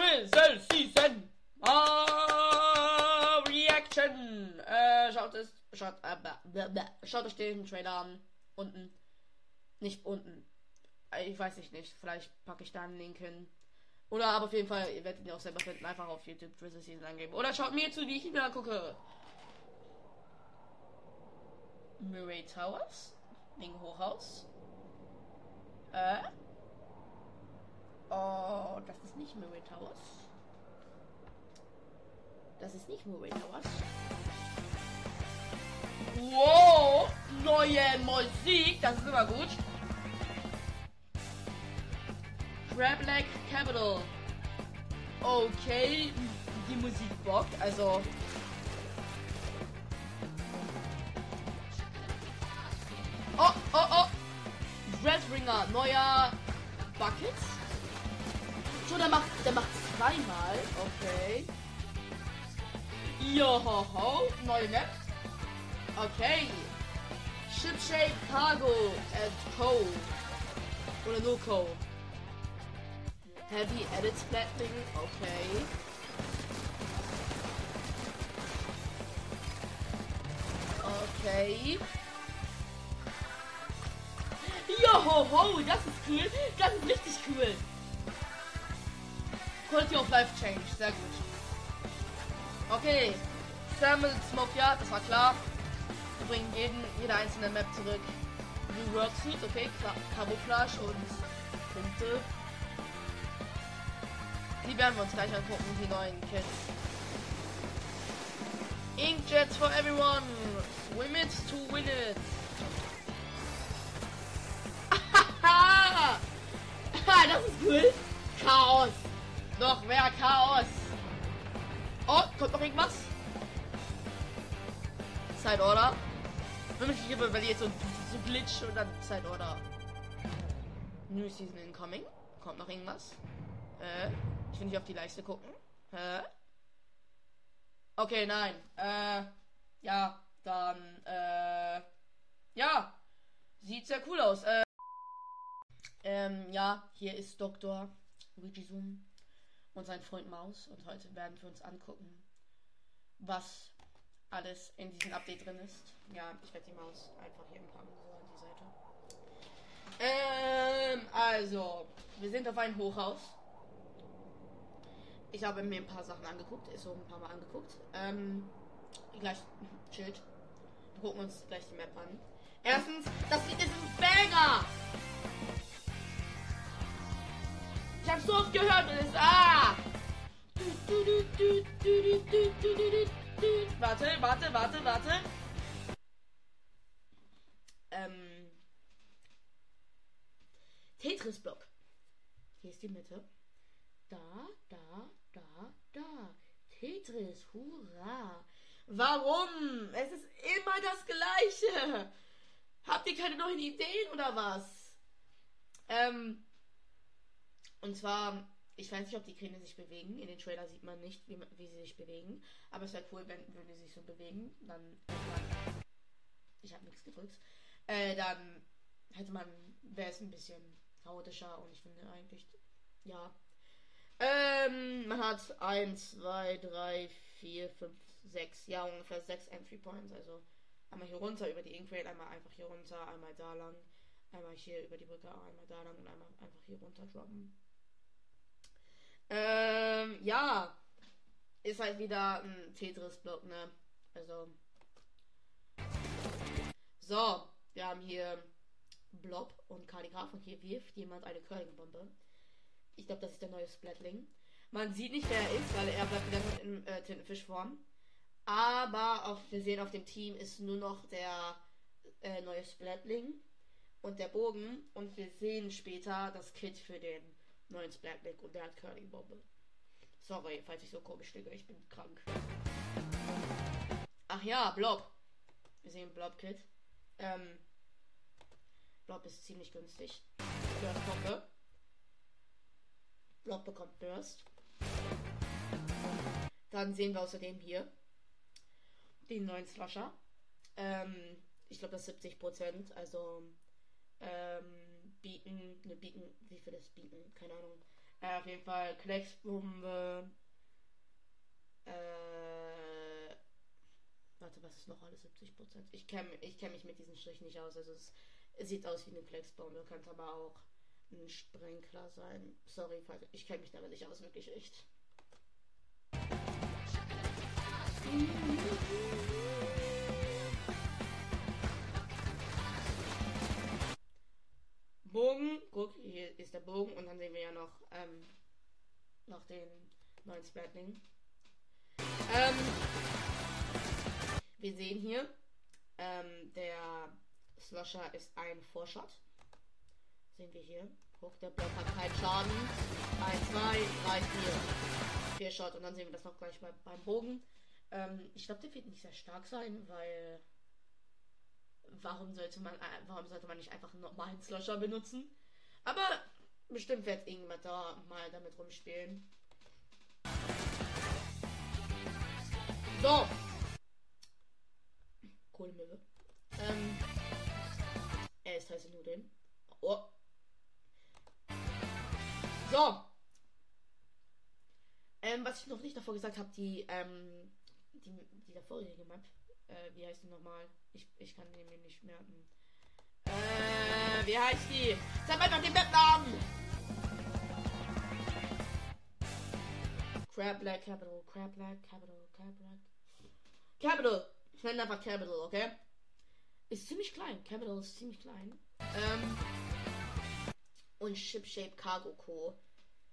Drizzle Season ah, Reaction. Äh, schaut es, schaut, äh, schaut euch den Trailer an. Unten. Nicht unten. Ich weiß nicht, nicht. Vielleicht packe ich da einen Link hin. Oder aber auf jeden Fall, ihr werdet ihn auch selber finden. Einfach auf YouTube Drizzle Season eingeben. Oder schaut mir zu, wie ich ihn mir angucke. Murray Towers. Wegen Hochhaus. Äh? Nicht Murray Towers. Das ist nicht Murray Towers. Wow, neue Musik, das ist immer gut. Crab Leg Capital. Okay, die Musik bockt, also Oh, oh, oh. Dreadringer, neuer Bucket. So, der macht, der macht zweimal. Okay. Johoho, neue Map. Okay. Shipshape Cargo at Co. Oder nur Co. Heavy Edit Splatting. Okay. Okay. Johoho, das ist cool. Life Change, sehr gut. Okay. Thermal Smoke, ja, das war klar. Wir bringen jeden, jede einzelne Map zurück. New World Suit, okay, Camouflage und Punkte. Die werden wir uns gleich angucken, die neuen Kits. Inkjets for everyone! It to win it! Noch mehr Chaos. Oh, kommt noch irgendwas? Side Order. Wenn mich immer, wenn jetzt so, so Glitch und dann Side Order. New Season incoming. Kommt noch irgendwas? Äh, ich will nicht auf die Leiste gucken. Hä? Okay, nein. Äh, ja, dann, äh, ja. Sieht sehr cool aus. Äh, ähm, ja, hier ist Dr. Luigi Zoom und sein Freund Maus und heute werden wir uns angucken, was alles in diesem Update drin ist. Ja, ich werde die Maus einfach hier packen, so an die Seite. Ähm, also, wir sind auf ein Hochhaus. Ich habe mir ein paar Sachen angeguckt, ist so ein paar Mal angeguckt. Ähm, gleich, chillt. Wir gucken uns gleich die Map an. Erstens, das Lied ist ein Banger! Ich hab's so oft gehört und es ah! Warte, warte, warte, warte. Ähm. Tetris-Block. Hier ist die Mitte. Da, da, da, da. Tetris, hurra. Warum? Es ist immer das Gleiche. Habt ihr keine neuen Ideen oder was? Ähm. Und zwar, ich weiß nicht, ob die Kräne sich bewegen. In den Trailer sieht man nicht, wie, wie sie sich bewegen. Aber es wäre cool, wenn, wenn sie sich so bewegen. Dann. Ich habe nichts gedrückt. Äh, dann hätte man, wäre es ein bisschen chaotischer und ich finde eigentlich, ja. Ähm, man hat 1, 2, 3, 4, 5, 6, ja, ungefähr 6 Entry Points. Also einmal hier runter über die Inkrate, einmal einfach hier runter, einmal da lang, einmal hier über die Brücke, einmal da lang und einmal einfach hier runter droppen. Ähm, ja. Ist halt wieder ein Tetris-Block, ne? Also. So, wir haben hier Blob und Kalligraph und hier wirft jemand eine Curling-Bombe. Ich glaube, das ist der neue Splatling. Man sieht nicht, wer er ist, weil er bleibt wieder in äh, Tintenfischform. Aber auf, wir sehen auf dem Team ist nur noch der äh, neue Splatling und der Bogen. Und wir sehen später das Kit für den neuen Splatling und der hat Curling Bombe. Sorry, falls ich so komisch liege, ich bin krank. Ach ja, Blob. Wir sehen Blob Kit. Ähm, Blob ist ziemlich günstig. Burst Bombe. Blob bekommt Burst. Dann sehen wir außerdem hier den neuen Slasher. Ähm, ich glaube, das 70 Prozent. Also ähm, bieten, ne, bieten, wie viel das bieten? Keine Ahnung. Äh, auf jeden Fall Klecksbombe. Äh, warte, was ist noch alles 70 Prozent? Ich kenne ich kenn mich mit diesen Strichen nicht aus. Also es, sieht aus wie eine Klecksbombe, könnte aber auch ein Sprenkler sein. Sorry, ich kenne mich damit nicht aus, wirklich echt. Bogen und dann sehen wir ja noch, ähm, noch den neuen Splatling. Ähm, wir sehen hier, ähm, der Slosher ist ein Vorshot. Sehen wir hier. Guck, der Block hat keinen Schaden. 1, 2, 3, 4. 4 Shot und dann sehen wir das noch gleich bei, beim Bogen. Ähm, ich glaube, der wird nicht sehr stark sein, weil warum sollte man, äh, warum sollte man nicht einfach einen normalen Slosher benutzen? Aber bestimmt wird irgendjemand da mal damit rumspielen. So. Kohlmülle. Ähm. Er ist heiße Nudeln. Oh. So. Ähm, was ich noch nicht davor gesagt habe, die, ähm, die, die davorige Map, äh, wie heißt die nochmal? Ich, ich kann die mir nicht merken. Äh, wie heißt die? Sag einfach den Map-Namen! Crab Black Capital, Crab Black Capital, Crab Black. Capital! Ich nenne einfach Capital, okay? Ist ziemlich klein. Capital ist ziemlich klein. Ähm. Und Shipshape Cargo Co.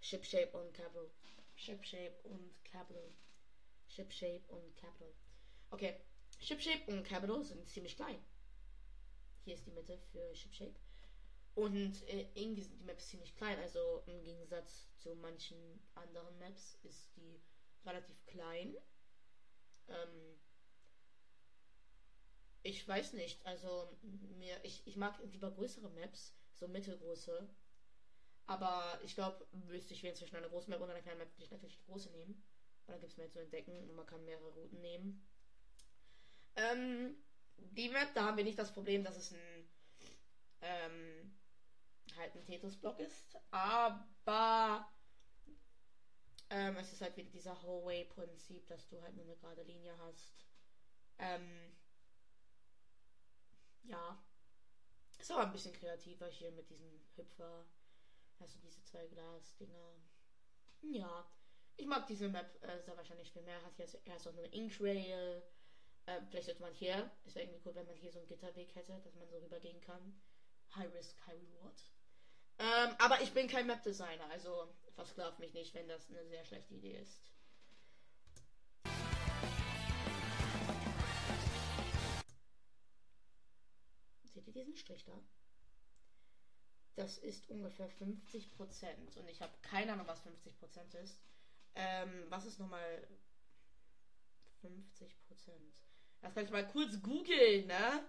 Shipshape und Capital. Shipshape und Capital. Shipshape und Capital. Okay. Shipshape und Capital sind ziemlich klein. Hier ist die Mitte für Shipshape. Und äh, irgendwie sind die Maps ziemlich klein. Also im Gegensatz zu manchen anderen Maps ist die relativ klein. Ähm, ich weiß nicht. Also mir, ich, ich mag lieber größere Maps, so mittelgroße. Aber ich glaube, wüsste ich wählen zwischen einer großen Map und einer kleinen Map, würde ich natürlich die große nehmen. Weil da gibt es mehr zu entdecken und man kann mehrere Routen nehmen. Ähm, die Map, da haben wir nicht das Problem, dass es ein ähm, halt ein Tetris-Block ist. Aber ähm, es ist halt wieder dieser Hallway-Prinzip, dass du halt nur eine gerade Linie hast. Ähm, ja. Ist aber ein bisschen kreativer hier mit diesem Hüpfer. Du diese zwei Glas-Dinger. Ja. Ich mag diese Map äh, sehr wahrscheinlich viel mehr. Hat jetzt erst auch nur Inkrail. Äh, vielleicht sollte man hier. Es wäre irgendwie cool, wenn man hier so einen Gitterweg hätte, dass man so rübergehen kann. High Risk, High Reward. Ähm, aber ich bin kein Map-Designer, also versklav mich nicht, wenn das eine sehr schlechte Idee ist. Seht ihr diesen Strich da? Das ist ungefähr 50% und ich habe keine Ahnung, was 50% ist. Ähm, was ist nochmal 50%? Das kann ich mal kurz googeln, ne?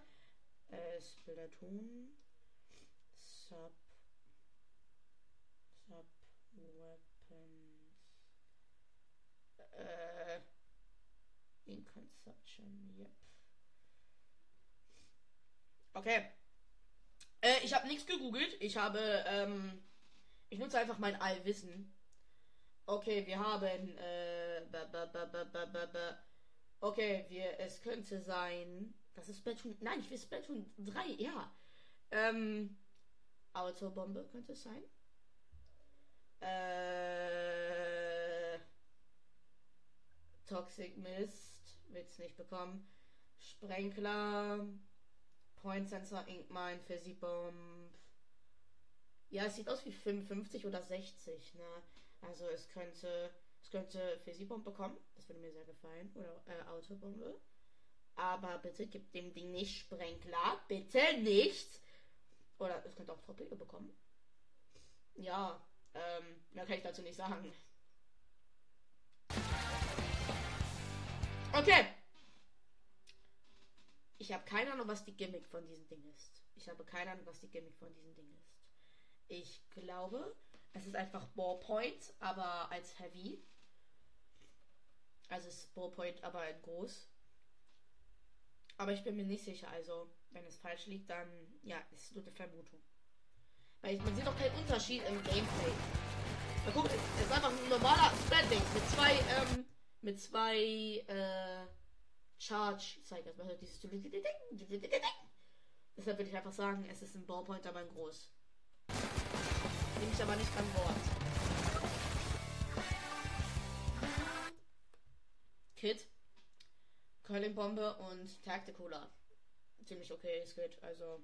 Äh, Splatoon Sub Sub Weapons äh, in Consumption, yep. Okay. Äh, ich habe nichts gegoogelt. Ich habe, ähm, ich nutze einfach mein Allwissen. Okay, wir haben, äh, ba, ba, ba. Okay, wir, es könnte sein, das ist Splatoon, nein, ich will Splatoon 3, ja. Ähm, Autobombe könnte es sein. Äh, Toxic Mist, wird's nicht bekommen. Sprenkler, Point Sensor, Inkmine, Fizzy Bomb. Ja, es sieht aus wie 55 oder 60, ne? Also es könnte, es könnte Fizzy-Bomb bekommen. Das würde mir sehr gefallen. Oder äh, Autobombe. Aber bitte gib dem Ding nicht Sprenkler. Bitte nicht. Oder es könnte auch Torpedo bekommen. Ja, ähm, mehr kann ich dazu nicht sagen. Okay. Ich habe keine Ahnung, was die Gimmick von diesem Ding ist. Ich habe keine Ahnung, was die Gimmick von diesem Ding ist. Ich glaube, es ist einfach Ballpoint, aber als Heavy. Also es ist Ballpoint, aber in groß. Aber ich bin mir nicht sicher. Also, wenn es falsch liegt, dann ja, ist nur eine Vermutung. Weil man sieht auch keinen Unterschied im Gameplay. Na, guck, es ist einfach ein normaler Splatling mit zwei, ähm, mit zwei, äh, Charge-Zeiger. Also dieses Deshalb würde ich einfach sagen, es ist ein Ballpoint, aber ein groß. Nehme ich aber nicht beim Wort. Kit, Curling-Bombe und Tacticola. Ziemlich okay, es geht. Also,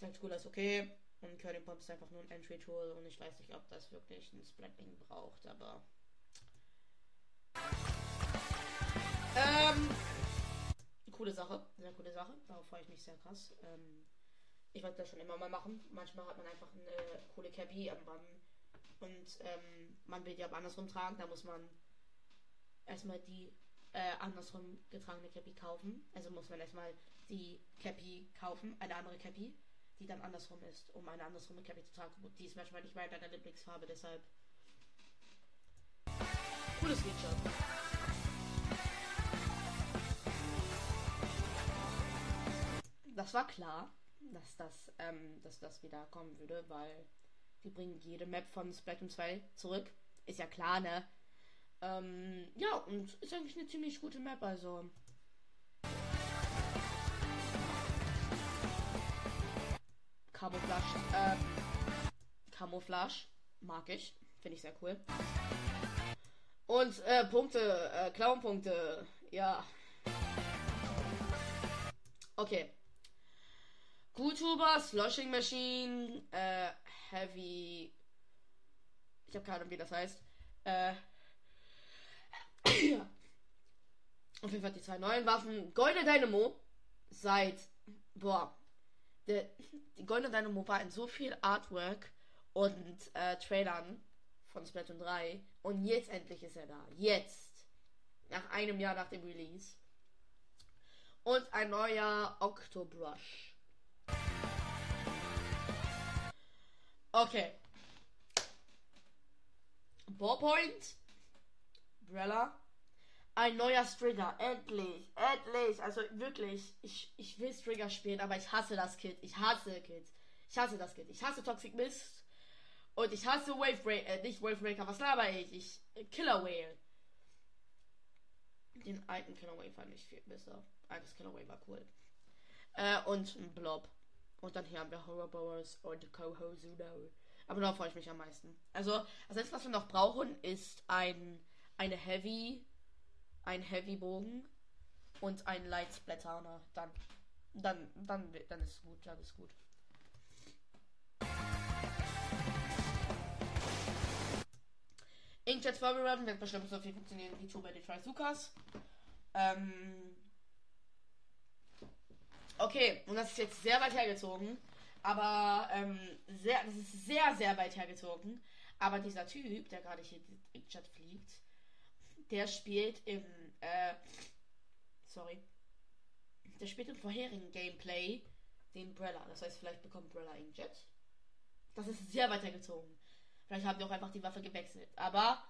Tacticola ist okay. Und Curling Bomb ist einfach nur ein Entry-Tool und ich weiß nicht, ob das wirklich ein Splatling braucht, aber. Ähm, coole Sache, sehr coole Sache. Darauf freue ich mich sehr krass. Ähm, ich wollte das schon immer mal machen. Manchmal hat man einfach eine coole Cappy am Mann und ähm, man will die aber andersrum tragen. Da muss man erstmal die äh, andersrum getragene Cappy kaufen. Also muss man erstmal die Cappy kaufen, eine andere Cappy, die dann andersrum ist, um eine andersrum Cappy zu tragen. Die ist manchmal nicht weiter deiner Lieblingsfarbe, deshalb. Cooles Feature. Das war klar, dass das, ähm, dass das wieder kommen würde, weil die bringen jede Map von Splatoon 2 zurück. Ist ja klar, ne? Ähm, ja, und ist eigentlich eine ziemlich gute Map, also. Camouflage, äh, Camouflage mag ich, finde ich sehr cool. Und äh, Punkte, äh, Clown-Punkte, ja. Okay. YouTuber, Sloshing Machine, äh, Heavy. Ich habe keine Ahnung, wie das heißt. Äh, ja. Auf jeden Fall die zwei neuen Waffen. Goldene Dynamo. Seit. Boah. Der, die Goldene Dynamo war in so viel Artwork und äh, Trailern von Splatoon 3. Und jetzt endlich ist er da. Jetzt. Nach einem Jahr nach dem Release. Und ein neuer Octobrush. Okay. Ballpoint. Brella. Ein neuer Stringer. Endlich. Endlich. Also wirklich. Ich, ich will Stringer spielen, aber ich hasse das Kit. Ich hasse Kit. Ich hasse das Kit. Ich hasse Toxic Mist. Und ich hasse Wave Breaker. Äh, nicht Wave Breaker. Was laber ich? Ich. Äh, Killer Whale. Den alten Killer Whale fand ich viel besser. Altes Killer Whale war cool. Äh, und ein Blob. Und dann hier haben wir Horror Bowers und Coho Zuno. Aber da freue ich mich am meisten. Also, das letzte, was wir noch brauchen, ist ein, eine Heavy, ein Heavy Bogen und ein Light Splatter. Dann, dann, dann, dann ist gut, dann ist gut. Inkjet vorbereiten wird bestimmt so viel funktionieren wie Two die Trizukas. Ähm, Okay, und das ist jetzt sehr weit hergezogen. Aber ähm, sehr, das ist sehr, sehr weit hergezogen. Aber dieser Typ, der gerade hier in Chat fliegt, der spielt im, äh, sorry, der spielt im vorherigen Gameplay den Brella. Das heißt, vielleicht bekommt Brella Inkjet. Das ist sehr weit hergezogen. Vielleicht haben die auch einfach die Waffe gewechselt. Aber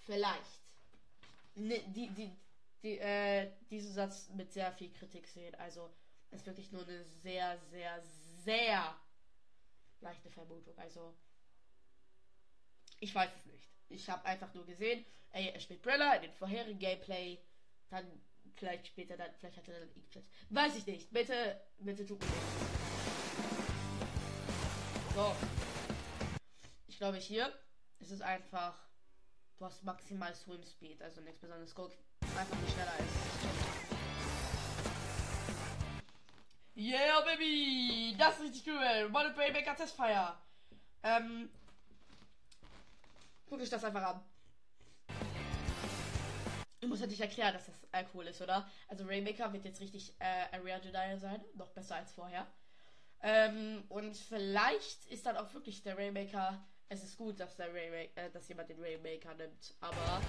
vielleicht. Ne, die, die, die, äh, diesen Satz mit sehr viel Kritik sehen. Also, ist wirklich nur eine sehr, sehr, sehr leichte Vermutung. Also, ich weiß es nicht. Ich habe einfach nur gesehen, ey, er spielt Brella in den vorherigen Gameplay. Dann vielleicht später dann, vielleicht hat er dann Inkjet. Weiß ich nicht. Bitte, bitte tut mir nicht. So. Ich glaube hier ist es einfach, du hast maximal Swim Speed, also nichts besonderes. Guck, einfach nicht schneller als Yeah, Baby! Das ist richtig cool. Model Playmaker Testfire. Ähm. Guck ich das einfach an. Ich muss natürlich erklären, dass das cool ist, oder? Also Raymaker wird jetzt richtig äh, Area Jedi sein. Noch besser als vorher. Ähm, und vielleicht ist dann auch wirklich der Raymaker. Es ist gut, dass der Raymaker, äh, dass jemand den Raymaker nimmt, aber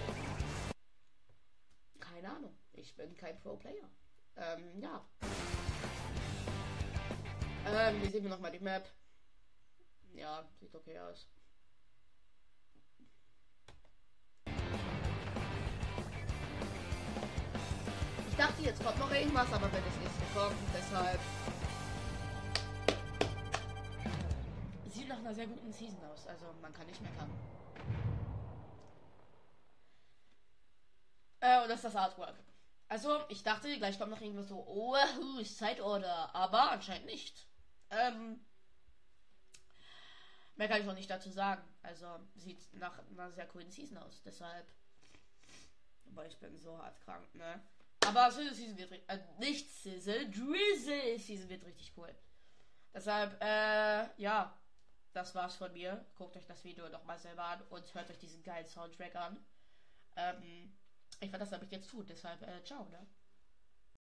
keine Ahnung. Ich bin kein Pro-Player. Ähm, ja. Ähm, hier sehen wir nochmal die Map. Ja, sieht okay aus. Dachte, jetzt kommt noch irgendwas, aber wenn es nicht gekommen, deshalb. Sieht nach einer sehr guten Season aus. Also man kann nicht meckern. Äh, und das ist das Artwork. Also, ich dachte, gleich kommt noch irgendwas so, oh, Side Order, aber anscheinend nicht. Ähm, mehr kann ich noch nicht dazu sagen. Also, sieht nach einer sehr coolen Season aus, deshalb. Aber ich bin so hart krank, ne? Aber Sizzle Season wird äh, nicht Sizzle, Drizzle Season wird richtig cool. Deshalb, äh, ja, das war's von mir. Guckt euch das Video nochmal selber an und hört euch diesen geilen Soundtrack an. Ähm, ich werde das damit jetzt tun, deshalb, äh, ciao, ne?